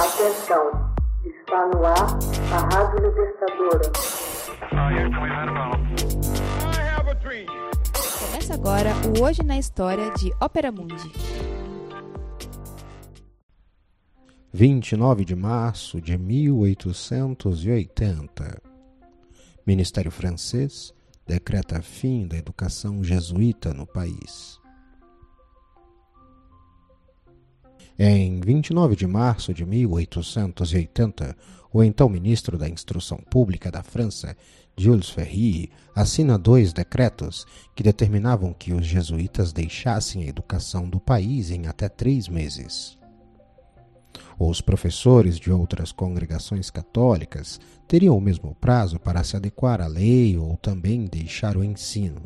Atenção, está no ar a Rádio Libertadora. Começa agora o Hoje na História de Ópera Mundi. 29 de março de 1880. Ministério francês decreta fim da educação jesuíta no país. Em 29 de março de 1880, o então ministro da Instrução Pública da França, Jules Ferry, assina dois decretos que determinavam que os jesuítas deixassem a educação do país em até três meses. Os professores de outras congregações católicas teriam o mesmo prazo para se adequar à lei ou também deixar o ensino.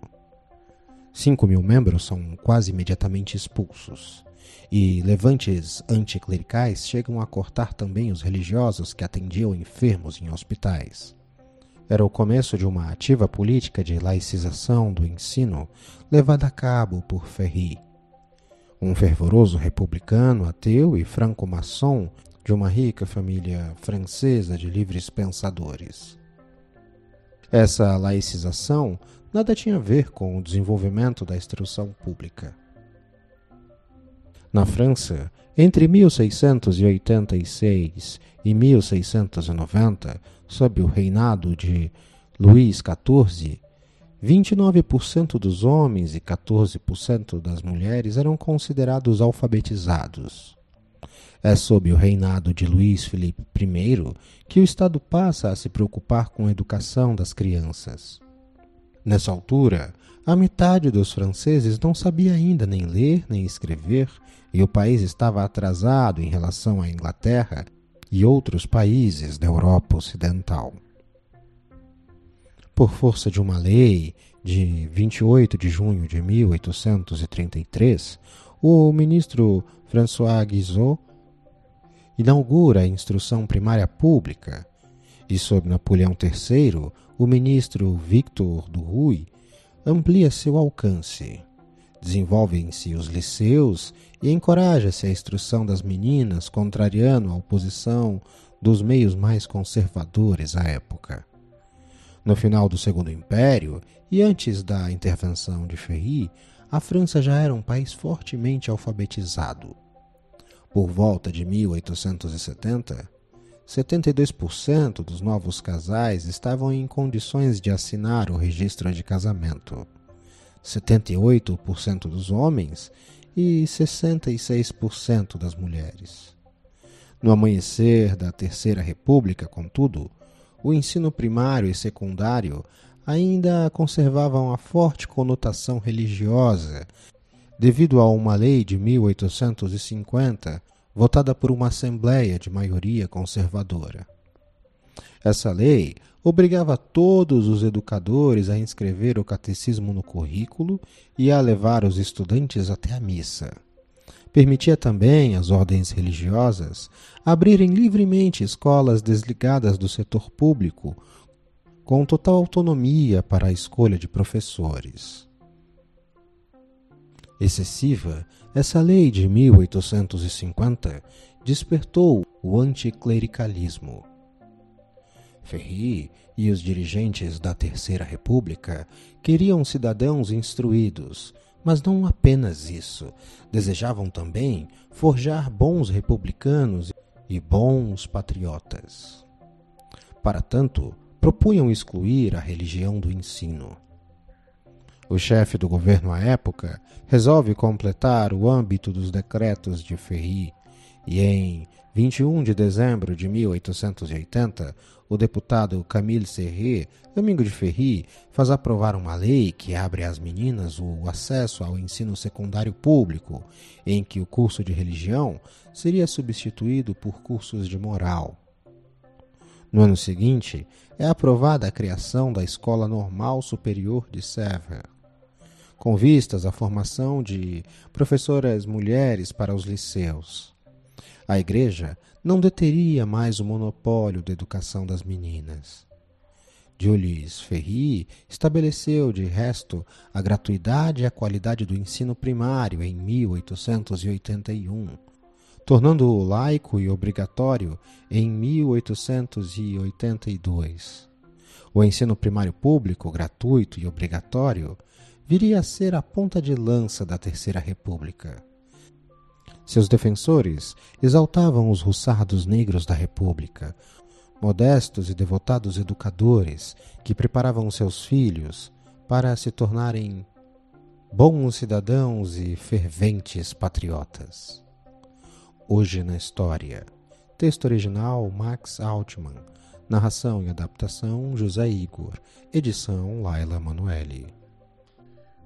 Cinco mil membros são quase imediatamente expulsos, e levantes anticlericais chegam a cortar também os religiosos que atendiam enfermos em hospitais. Era o começo de uma ativa política de laicização do ensino levada a cabo por Ferry um fervoroso republicano, ateu e franco-maçom de uma rica família francesa de livres pensadores. Essa laicização nada tinha a ver com o desenvolvimento da instrução pública. Na França, entre 1686 e 1690, sob o reinado de Luís XIV, 29% dos homens e 14% das mulheres eram considerados alfabetizados. É sob o reinado de Luís Felipe I que o Estado passa a se preocupar com a educação das crianças. Nessa altura, a metade dos franceses não sabia ainda nem ler nem escrever, e o país estava atrasado em relação à Inglaterra e outros países da Europa Ocidental. Por força de uma lei de 28 de junho de 1833, o ministro François Guizot inaugura a instrução primária pública e, sob Napoleão III, o ministro Victor Duruy amplia seu alcance. Desenvolvem-se os liceus e encoraja-se a instrução das meninas, contrariando a oposição dos meios mais conservadores à época. No final do Segundo Império e antes da intervenção de Ferry, a França já era um país fortemente alfabetizado. Por volta de 1870, 72% dos novos casais estavam em condições de assinar o registro de casamento, 78% dos homens e 66% das mulheres. No amanhecer da Terceira República, contudo, o ensino primário e secundário ainda conservavam a forte conotação religiosa, devido a uma lei de 1850 votada por uma assembleia de maioria conservadora. Essa lei obrigava todos os educadores a inscrever o catecismo no currículo e a levar os estudantes até a missa. Permitia também às ordens religiosas abrirem livremente escolas desligadas do setor público, com total autonomia para a escolha de professores. Excessiva, essa lei de 1850 despertou o anticlericalismo. Ferri e os dirigentes da Terceira República queriam cidadãos instruídos, mas não apenas isso. Desejavam também forjar bons republicanos e bons patriotas. Para tanto, propunham excluir a religião do ensino. O chefe do governo à época resolve completar o âmbito dos decretos de Ferry e em 21 de dezembro de 1880, o deputado Camille Serré, amigo de Ferry, faz aprovar uma lei que abre às meninas o acesso ao ensino secundário público, em que o curso de religião seria substituído por cursos de moral. No ano seguinte, é aprovada a criação da Escola Normal Superior de Sèvres, com vistas à formação de professoras mulheres para os liceus. A Igreja não deteria mais o monopólio da educação das meninas. Jules Ferry estabeleceu, de resto, a gratuidade e a qualidade do ensino primário em 1881, tornando-o laico e obrigatório em 1882. O ensino primário público, gratuito e obrigatório, viria a ser a ponta de lança da Terceira República. Seus defensores exaltavam os ruçados negros da República, modestos e devotados educadores que preparavam seus filhos para se tornarem bons cidadãos e ferventes patriotas. Hoje na História. Texto original Max Altman. Narração e adaptação José Igor. Edição Laila Manuelle.